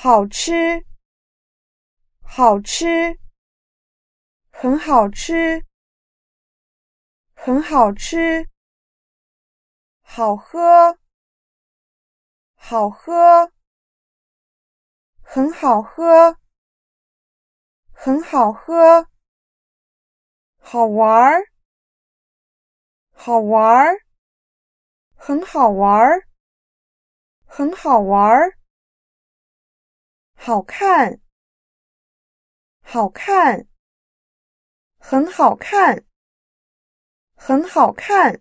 好吃，好吃，很好吃，很好吃，好喝，好喝，很好喝，很好喝，好玩儿，好玩儿，很好玩儿，很好玩儿。好看，好看，很好看，很好看。